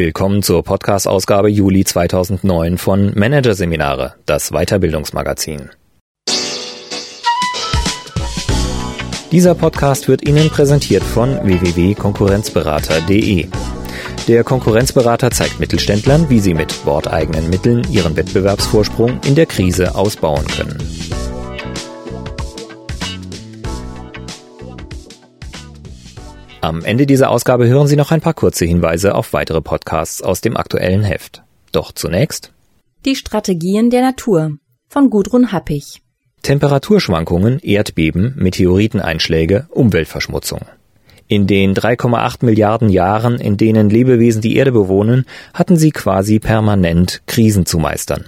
Willkommen zur Podcast-Ausgabe Juli 2009 von Managerseminare, das Weiterbildungsmagazin. Dieser Podcast wird Ihnen präsentiert von www.konkurrenzberater.de. Der Konkurrenzberater zeigt Mittelständlern, wie sie mit worteigenen Mitteln ihren Wettbewerbsvorsprung in der Krise ausbauen können. Am Ende dieser Ausgabe hören Sie noch ein paar kurze Hinweise auf weitere Podcasts aus dem aktuellen Heft. Doch zunächst Die Strategien der Natur von Gudrun Happig. Temperaturschwankungen, Erdbeben, Meteoriteneinschläge, Umweltverschmutzung. In den 3,8 Milliarden Jahren, in denen Lebewesen die Erde bewohnen, hatten sie quasi permanent Krisen zu meistern.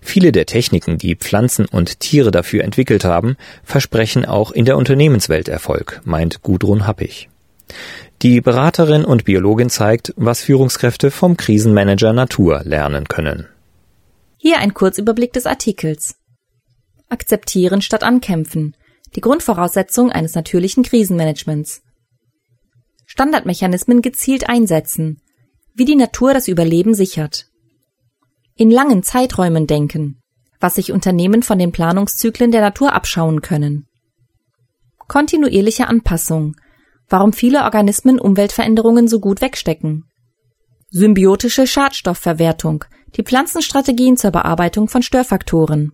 Viele der Techniken, die Pflanzen und Tiere dafür entwickelt haben, versprechen auch in der Unternehmenswelt Erfolg, meint Gudrun Happig. Die Beraterin und Biologin zeigt, was Führungskräfte vom Krisenmanager Natur lernen können. Hier ein Kurzüberblick des Artikels. Akzeptieren statt ankämpfen. Die Grundvoraussetzung eines natürlichen Krisenmanagements. Standardmechanismen gezielt einsetzen. Wie die Natur das Überleben sichert. In langen Zeiträumen denken. Was sich Unternehmen von den Planungszyklen der Natur abschauen können. Kontinuierliche Anpassung warum viele Organismen Umweltveränderungen so gut wegstecken. Symbiotische Schadstoffverwertung, die Pflanzenstrategien zur Bearbeitung von Störfaktoren.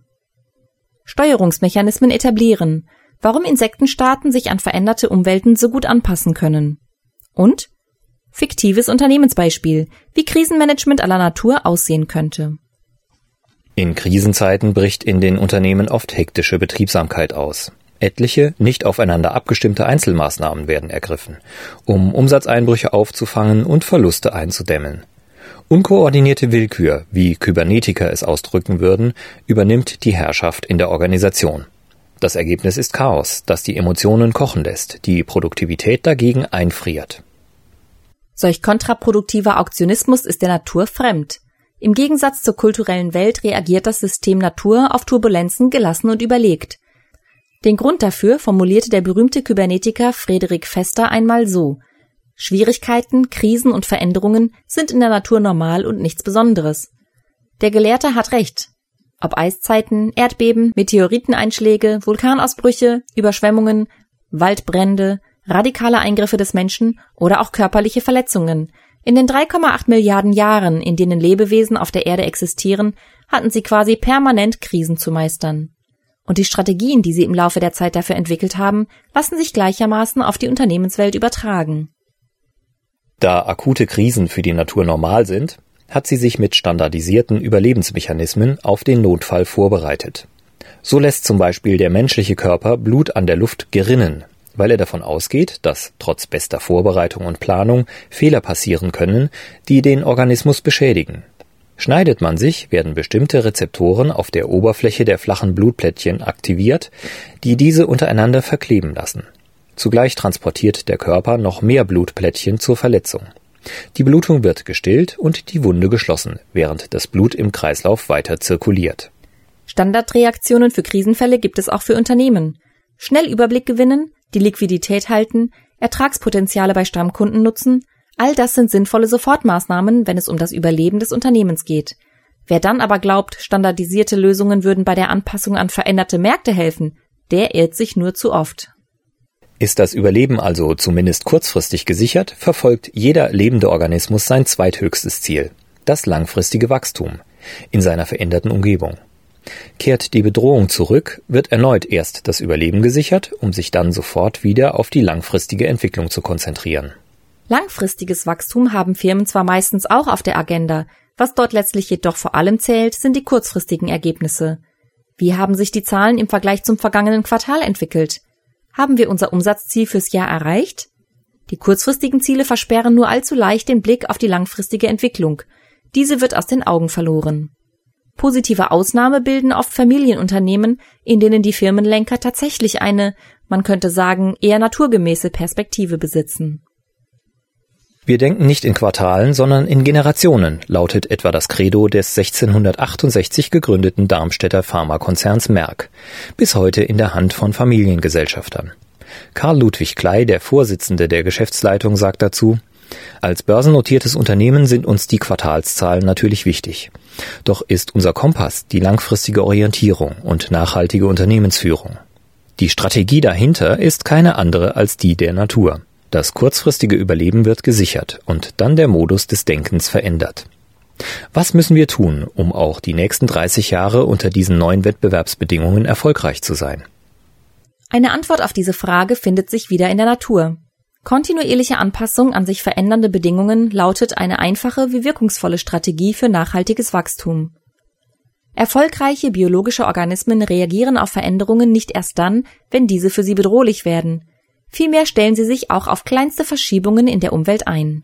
Steuerungsmechanismen etablieren, warum Insektenstaaten sich an veränderte Umwelten so gut anpassen können. Und fiktives Unternehmensbeispiel, wie Krisenmanagement aller Natur aussehen könnte. In Krisenzeiten bricht in den Unternehmen oft hektische Betriebsamkeit aus. Etliche nicht aufeinander abgestimmte Einzelmaßnahmen werden ergriffen, um Umsatzeinbrüche aufzufangen und Verluste einzudämmen. Unkoordinierte Willkür, wie Kybernetiker es ausdrücken würden, übernimmt die Herrschaft in der Organisation. Das Ergebnis ist Chaos, das die Emotionen kochen lässt, die Produktivität dagegen einfriert. Solch kontraproduktiver Auktionismus ist der Natur fremd. Im Gegensatz zur kulturellen Welt reagiert das System Natur auf Turbulenzen gelassen und überlegt. Den Grund dafür formulierte der berühmte Kybernetiker Frederik Fester einmal so Schwierigkeiten, Krisen und Veränderungen sind in der Natur normal und nichts Besonderes. Der Gelehrte hat recht. Ob Eiszeiten, Erdbeben, Meteoriteneinschläge, Vulkanausbrüche, Überschwemmungen, Waldbrände, radikale Eingriffe des Menschen oder auch körperliche Verletzungen. In den 3,8 Milliarden Jahren, in denen Lebewesen auf der Erde existieren, hatten sie quasi permanent Krisen zu meistern. Und die Strategien, die sie im Laufe der Zeit dafür entwickelt haben, lassen sich gleichermaßen auf die Unternehmenswelt übertragen. Da akute Krisen für die Natur normal sind, hat sie sich mit standardisierten Überlebensmechanismen auf den Notfall vorbereitet. So lässt zum Beispiel der menschliche Körper Blut an der Luft gerinnen, weil er davon ausgeht, dass trotz bester Vorbereitung und Planung Fehler passieren können, die den Organismus beschädigen. Schneidet man sich, werden bestimmte Rezeptoren auf der Oberfläche der flachen Blutplättchen aktiviert, die diese untereinander verkleben lassen. Zugleich transportiert der Körper noch mehr Blutplättchen zur Verletzung. Die Blutung wird gestillt und die Wunde geschlossen, während das Blut im Kreislauf weiter zirkuliert. Standardreaktionen für Krisenfälle gibt es auch für Unternehmen. Schnell Überblick gewinnen, die Liquidität halten, Ertragspotenziale bei Stammkunden nutzen, All das sind sinnvolle Sofortmaßnahmen, wenn es um das Überleben des Unternehmens geht. Wer dann aber glaubt, standardisierte Lösungen würden bei der Anpassung an veränderte Märkte helfen, der irrt sich nur zu oft. Ist das Überleben also zumindest kurzfristig gesichert, verfolgt jeder lebende Organismus sein zweithöchstes Ziel, das langfristige Wachstum, in seiner veränderten Umgebung. Kehrt die Bedrohung zurück, wird erneut erst das Überleben gesichert, um sich dann sofort wieder auf die langfristige Entwicklung zu konzentrieren. Langfristiges Wachstum haben Firmen zwar meistens auch auf der Agenda, was dort letztlich jedoch vor allem zählt, sind die kurzfristigen Ergebnisse. Wie haben sich die Zahlen im Vergleich zum vergangenen Quartal entwickelt? Haben wir unser Umsatzziel fürs Jahr erreicht? Die kurzfristigen Ziele versperren nur allzu leicht den Blick auf die langfristige Entwicklung. Diese wird aus den Augen verloren. Positive Ausnahme bilden oft Familienunternehmen, in denen die Firmenlenker tatsächlich eine, man könnte sagen, eher naturgemäße Perspektive besitzen. Wir denken nicht in Quartalen, sondern in Generationen, lautet etwa das Credo des 1668 gegründeten Darmstädter Pharmakonzerns Merck, bis heute in der Hand von Familiengesellschaftern. Karl Ludwig Klei, der Vorsitzende der Geschäftsleitung, sagt dazu, Als börsennotiertes Unternehmen sind uns die Quartalszahlen natürlich wichtig. Doch ist unser Kompass die langfristige Orientierung und nachhaltige Unternehmensführung. Die Strategie dahinter ist keine andere als die der Natur. Das kurzfristige Überleben wird gesichert und dann der Modus des Denkens verändert. Was müssen wir tun, um auch die nächsten 30 Jahre unter diesen neuen Wettbewerbsbedingungen erfolgreich zu sein? Eine Antwort auf diese Frage findet sich wieder in der Natur. Kontinuierliche Anpassung an sich verändernde Bedingungen lautet eine einfache wie wirkungsvolle Strategie für nachhaltiges Wachstum. Erfolgreiche biologische Organismen reagieren auf Veränderungen nicht erst dann, wenn diese für sie bedrohlich werden. Vielmehr stellen sie sich auch auf kleinste Verschiebungen in der Umwelt ein.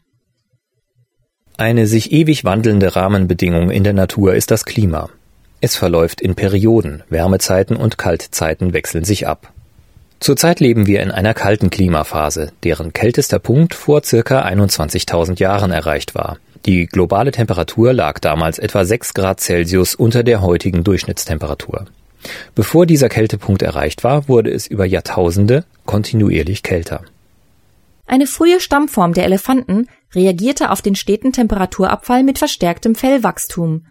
Eine sich ewig wandelnde Rahmenbedingung in der Natur ist das Klima. Es verläuft in Perioden, Wärmezeiten und Kaltzeiten wechseln sich ab. Zurzeit leben wir in einer kalten Klimaphase, deren kältester Punkt vor circa 21.000 Jahren erreicht war. Die globale Temperatur lag damals etwa 6 Grad Celsius unter der heutigen Durchschnittstemperatur. Bevor dieser Kältepunkt erreicht war, wurde es über Jahrtausende kontinuierlich kälter. Eine frühe Stammform der Elefanten reagierte auf den steten Temperaturabfall mit verstärktem Fellwachstum.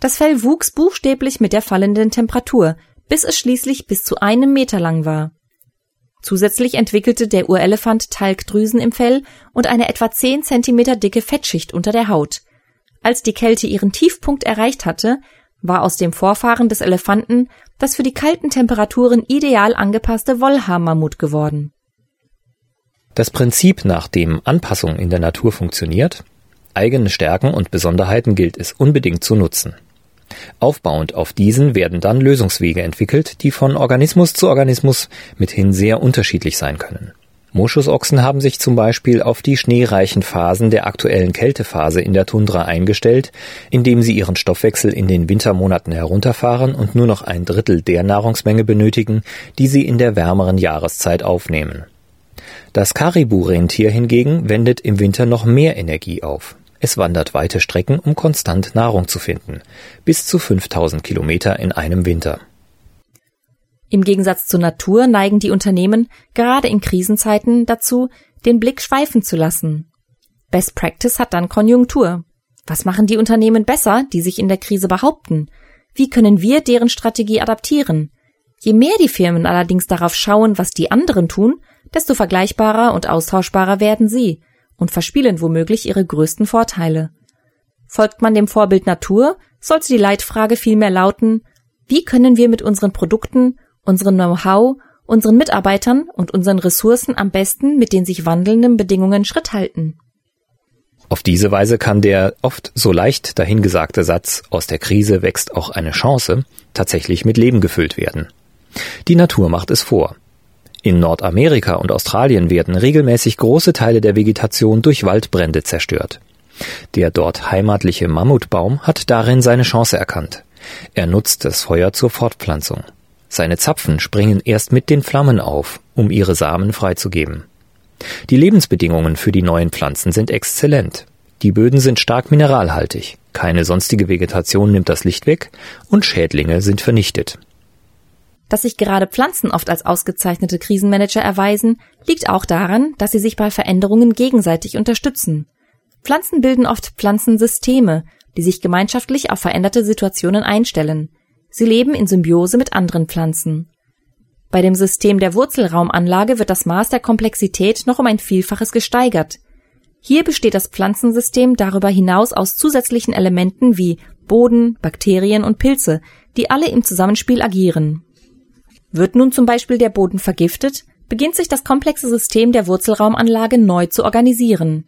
Das Fell wuchs buchstäblich mit der fallenden Temperatur, bis es schließlich bis zu einem Meter lang war. Zusätzlich entwickelte der Urelefant Talgdrüsen im Fell und eine etwa 10 Zentimeter dicke Fettschicht unter der Haut. Als die Kälte ihren Tiefpunkt erreicht hatte, war aus dem Vorfahren des Elefanten das für die kalten Temperaturen ideal angepasste Wollhaarmammut geworden. Das Prinzip, nach dem Anpassung in der Natur funktioniert, eigene Stärken und Besonderheiten gilt es unbedingt zu nutzen. Aufbauend auf diesen werden dann Lösungswege entwickelt, die von Organismus zu Organismus mithin sehr unterschiedlich sein können. Moschusochsen haben sich zum Beispiel auf die schneereichen Phasen der aktuellen Kältephase in der Tundra eingestellt, indem sie ihren Stoffwechsel in den Wintermonaten herunterfahren und nur noch ein Drittel der Nahrungsmenge benötigen, die sie in der wärmeren Jahreszeit aufnehmen. Das Karibu-Rentier hingegen wendet im Winter noch mehr Energie auf. Es wandert weite Strecken, um konstant Nahrung zu finden, bis zu 5000 Kilometer in einem Winter. Im Gegensatz zur Natur neigen die Unternehmen gerade in Krisenzeiten dazu, den Blick schweifen zu lassen. Best Practice hat dann Konjunktur. Was machen die Unternehmen besser, die sich in der Krise behaupten? Wie können wir deren Strategie adaptieren? Je mehr die Firmen allerdings darauf schauen, was die anderen tun, desto vergleichbarer und austauschbarer werden sie und verspielen womöglich ihre größten Vorteile. Folgt man dem Vorbild Natur, sollte die Leitfrage vielmehr lauten, wie können wir mit unseren Produkten, unserem Know-how, unseren Mitarbeitern und unseren Ressourcen am besten mit den sich wandelnden Bedingungen Schritt halten? Auf diese Weise kann der oft so leicht dahingesagte Satz aus der Krise wächst auch eine Chance tatsächlich mit Leben gefüllt werden. Die Natur macht es vor. In Nordamerika und Australien werden regelmäßig große Teile der Vegetation durch Waldbrände zerstört. Der dort heimatliche Mammutbaum hat darin seine Chance erkannt. Er nutzt das Feuer zur Fortpflanzung. Seine Zapfen springen erst mit den Flammen auf, um ihre Samen freizugeben. Die Lebensbedingungen für die neuen Pflanzen sind exzellent. Die Böden sind stark mineralhaltig, keine sonstige Vegetation nimmt das Licht weg und Schädlinge sind vernichtet. Dass sich gerade Pflanzen oft als ausgezeichnete Krisenmanager erweisen, liegt auch daran, dass sie sich bei Veränderungen gegenseitig unterstützen. Pflanzen bilden oft Pflanzensysteme, die sich gemeinschaftlich auf veränderte Situationen einstellen. Sie leben in Symbiose mit anderen Pflanzen. Bei dem System der Wurzelraumanlage wird das Maß der Komplexität noch um ein Vielfaches gesteigert. Hier besteht das Pflanzensystem darüber hinaus aus zusätzlichen Elementen wie Boden, Bakterien und Pilze, die alle im Zusammenspiel agieren. Wird nun zum Beispiel der Boden vergiftet, beginnt sich das komplexe System der Wurzelraumanlage neu zu organisieren.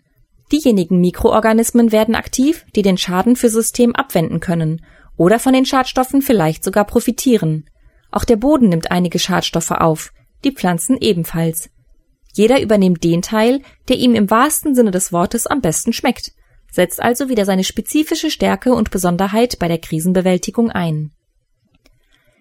Diejenigen Mikroorganismen werden aktiv, die den Schaden für System abwenden können oder von den Schadstoffen vielleicht sogar profitieren. Auch der Boden nimmt einige Schadstoffe auf, die Pflanzen ebenfalls. Jeder übernimmt den Teil, der ihm im wahrsten Sinne des Wortes am besten schmeckt, setzt also wieder seine spezifische Stärke und Besonderheit bei der Krisenbewältigung ein.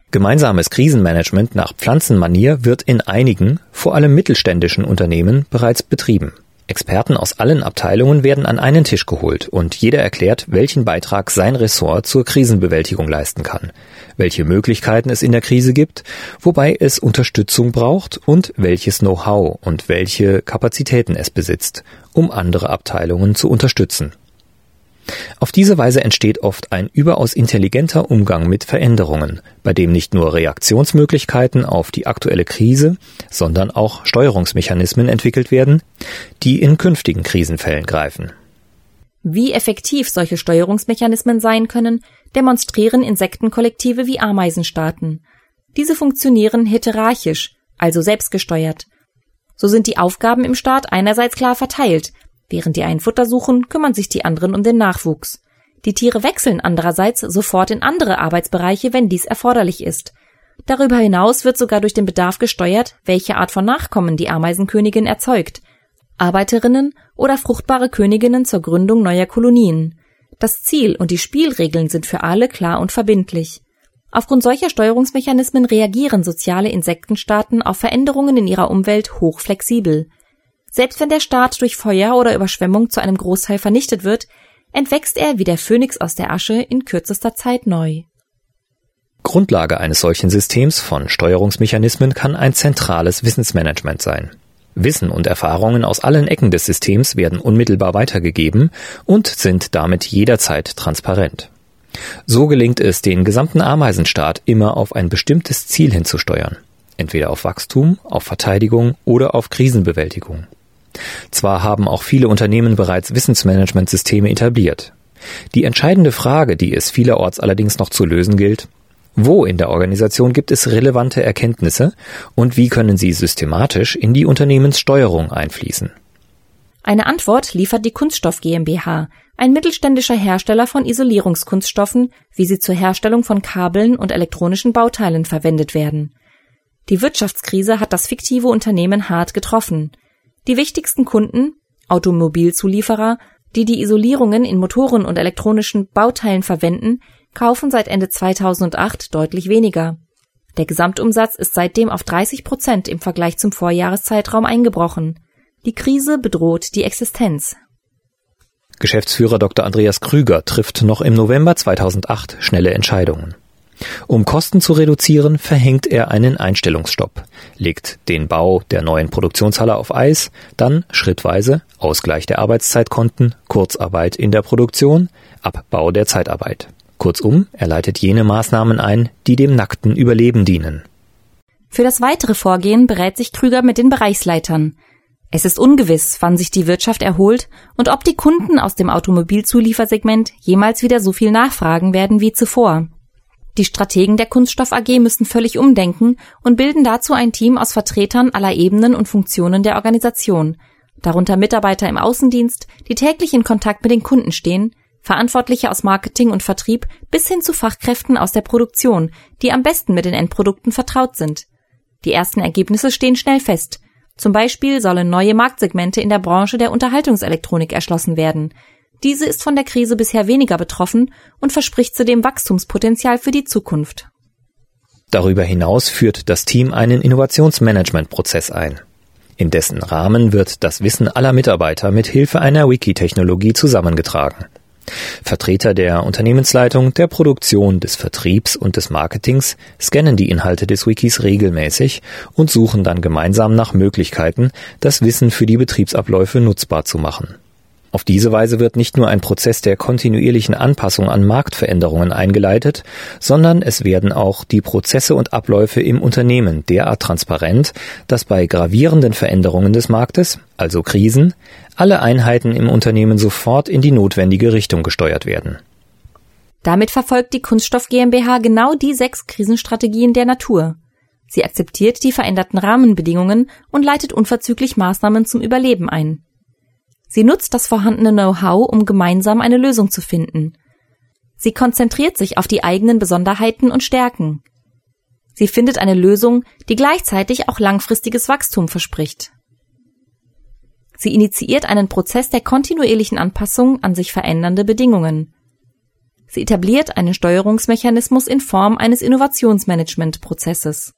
Gemeinsames Krisenmanagement nach Pflanzenmanier wird in einigen, vor allem mittelständischen Unternehmen bereits betrieben, Experten aus allen Abteilungen werden an einen Tisch geholt und jeder erklärt, welchen Beitrag sein Ressort zur Krisenbewältigung leisten kann, welche Möglichkeiten es in der Krise gibt, wobei es Unterstützung braucht und welches Know-how und welche Kapazitäten es besitzt, um andere Abteilungen zu unterstützen. Auf diese Weise entsteht oft ein überaus intelligenter Umgang mit Veränderungen, bei dem nicht nur Reaktionsmöglichkeiten auf die aktuelle Krise, sondern auch Steuerungsmechanismen entwickelt werden, die in künftigen Krisenfällen greifen. Wie effektiv solche Steuerungsmechanismen sein können, demonstrieren Insektenkollektive wie Ameisenstaaten. Diese funktionieren heterarchisch, also selbstgesteuert. So sind die Aufgaben im Staat einerseits klar verteilt, Während die einen Futter suchen, kümmern sich die anderen um den Nachwuchs. Die Tiere wechseln andererseits sofort in andere Arbeitsbereiche, wenn dies erforderlich ist. Darüber hinaus wird sogar durch den Bedarf gesteuert, welche Art von Nachkommen die Ameisenkönigin erzeugt. Arbeiterinnen oder fruchtbare Königinnen zur Gründung neuer Kolonien. Das Ziel und die Spielregeln sind für alle klar und verbindlich. Aufgrund solcher Steuerungsmechanismen reagieren soziale Insektenstaaten auf Veränderungen in ihrer Umwelt hochflexibel. Selbst wenn der Staat durch Feuer oder Überschwemmung zu einem Großteil vernichtet wird, entwächst er wie der Phönix aus der Asche in kürzester Zeit neu. Grundlage eines solchen Systems von Steuerungsmechanismen kann ein zentrales Wissensmanagement sein. Wissen und Erfahrungen aus allen Ecken des Systems werden unmittelbar weitergegeben und sind damit jederzeit transparent. So gelingt es, den gesamten Ameisenstaat immer auf ein bestimmtes Ziel hinzusteuern, entweder auf Wachstum, auf Verteidigung oder auf Krisenbewältigung. Zwar haben auch viele Unternehmen bereits Wissensmanagementsysteme etabliert. Die entscheidende Frage, die es vielerorts allerdings noch zu lösen gilt, wo in der Organisation gibt es relevante Erkenntnisse und wie können sie systematisch in die Unternehmenssteuerung einfließen? Eine Antwort liefert die Kunststoff GmbH, ein mittelständischer Hersteller von Isolierungskunststoffen, wie sie zur Herstellung von Kabeln und elektronischen Bauteilen verwendet werden. Die Wirtschaftskrise hat das fiktive Unternehmen hart getroffen. Die wichtigsten Kunden, Automobilzulieferer, die die Isolierungen in Motoren und elektronischen Bauteilen verwenden, kaufen seit Ende 2008 deutlich weniger. Der Gesamtumsatz ist seitdem auf 30 Prozent im Vergleich zum Vorjahreszeitraum eingebrochen. Die Krise bedroht die Existenz. Geschäftsführer Dr. Andreas Krüger trifft noch im November 2008 schnelle Entscheidungen. Um Kosten zu reduzieren, verhängt er einen Einstellungsstopp, legt den Bau der neuen Produktionshalle auf Eis, dann schrittweise Ausgleich der Arbeitszeitkonten, Kurzarbeit in der Produktion, Abbau der Zeitarbeit. Kurzum, er leitet jene Maßnahmen ein, die dem nackten Überleben dienen. Für das weitere Vorgehen berät sich Krüger mit den Bereichsleitern. Es ist ungewiss, wann sich die Wirtschaft erholt und ob die Kunden aus dem Automobilzuliefersegment jemals wieder so viel nachfragen werden wie zuvor. Die Strategen der Kunststoff AG müssen völlig umdenken und bilden dazu ein Team aus Vertretern aller Ebenen und Funktionen der Organisation, darunter Mitarbeiter im Außendienst, die täglich in Kontakt mit den Kunden stehen, Verantwortliche aus Marketing und Vertrieb bis hin zu Fachkräften aus der Produktion, die am besten mit den Endprodukten vertraut sind. Die ersten Ergebnisse stehen schnell fest. Zum Beispiel sollen neue Marktsegmente in der Branche der Unterhaltungselektronik erschlossen werden. Diese ist von der Krise bisher weniger betroffen und verspricht zudem Wachstumspotenzial für die Zukunft. Darüber hinaus führt das Team einen Innovationsmanagementprozess ein. In dessen Rahmen wird das Wissen aller Mitarbeiter mit Hilfe einer Wiki-Technologie zusammengetragen. Vertreter der Unternehmensleitung, der Produktion, des Vertriebs und des Marketings scannen die Inhalte des Wikis regelmäßig und suchen dann gemeinsam nach Möglichkeiten, das Wissen für die Betriebsabläufe nutzbar zu machen. Auf diese Weise wird nicht nur ein Prozess der kontinuierlichen Anpassung an Marktveränderungen eingeleitet, sondern es werden auch die Prozesse und Abläufe im Unternehmen derart transparent, dass bei gravierenden Veränderungen des Marktes, also Krisen, alle Einheiten im Unternehmen sofort in die notwendige Richtung gesteuert werden. Damit verfolgt die Kunststoff GmbH genau die sechs Krisenstrategien der Natur. Sie akzeptiert die veränderten Rahmenbedingungen und leitet unverzüglich Maßnahmen zum Überleben ein. Sie nutzt das vorhandene Know-how, um gemeinsam eine Lösung zu finden. Sie konzentriert sich auf die eigenen Besonderheiten und Stärken. Sie findet eine Lösung, die gleichzeitig auch langfristiges Wachstum verspricht. Sie initiiert einen Prozess der kontinuierlichen Anpassung an sich verändernde Bedingungen. Sie etabliert einen Steuerungsmechanismus in Form eines Innovationsmanagementprozesses.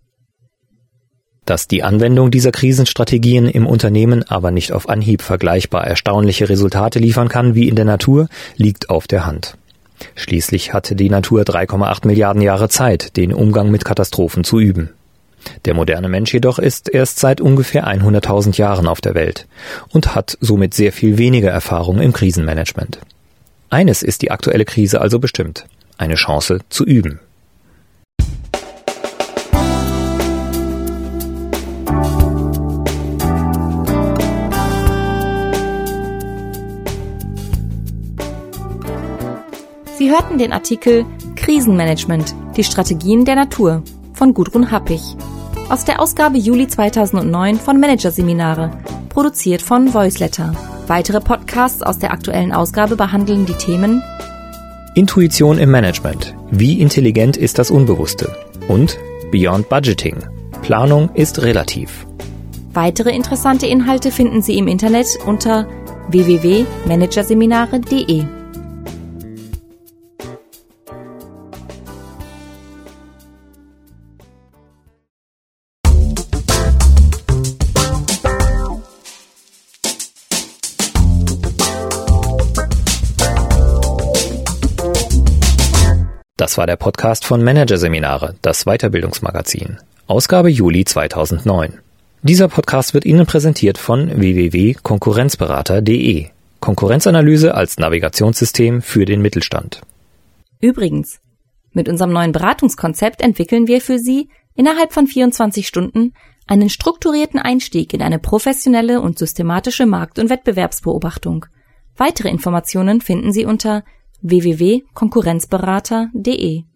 Dass die Anwendung dieser Krisenstrategien im Unternehmen aber nicht auf Anhieb vergleichbar erstaunliche Resultate liefern kann wie in der Natur, liegt auf der Hand. Schließlich hatte die Natur 3,8 Milliarden Jahre Zeit, den Umgang mit Katastrophen zu üben. Der moderne Mensch jedoch ist erst seit ungefähr 100.000 Jahren auf der Welt und hat somit sehr viel weniger Erfahrung im Krisenmanagement. Eines ist die aktuelle Krise also bestimmt, eine Chance zu üben. Hörten den Artikel Krisenmanagement, die Strategien der Natur von Gudrun Happig aus der Ausgabe Juli 2009 von Managerseminare, produziert von Voiceletter. Weitere Podcasts aus der aktuellen Ausgabe behandeln die Themen Intuition im Management. Wie intelligent ist das Unbewusste? Und Beyond Budgeting. Planung ist relativ. Weitere interessante Inhalte finden Sie im Internet unter www.managerseminare.de. Das war der Podcast von Managerseminare, das Weiterbildungsmagazin. Ausgabe Juli 2009. Dieser Podcast wird Ihnen präsentiert von www.konkurrenzberater.de. Konkurrenzanalyse als Navigationssystem für den Mittelstand. Übrigens, mit unserem neuen Beratungskonzept entwickeln wir für Sie innerhalb von 24 Stunden einen strukturierten Einstieg in eine professionelle und systematische Markt- und Wettbewerbsbeobachtung. Weitere Informationen finden Sie unter www.konkurrenzberater.de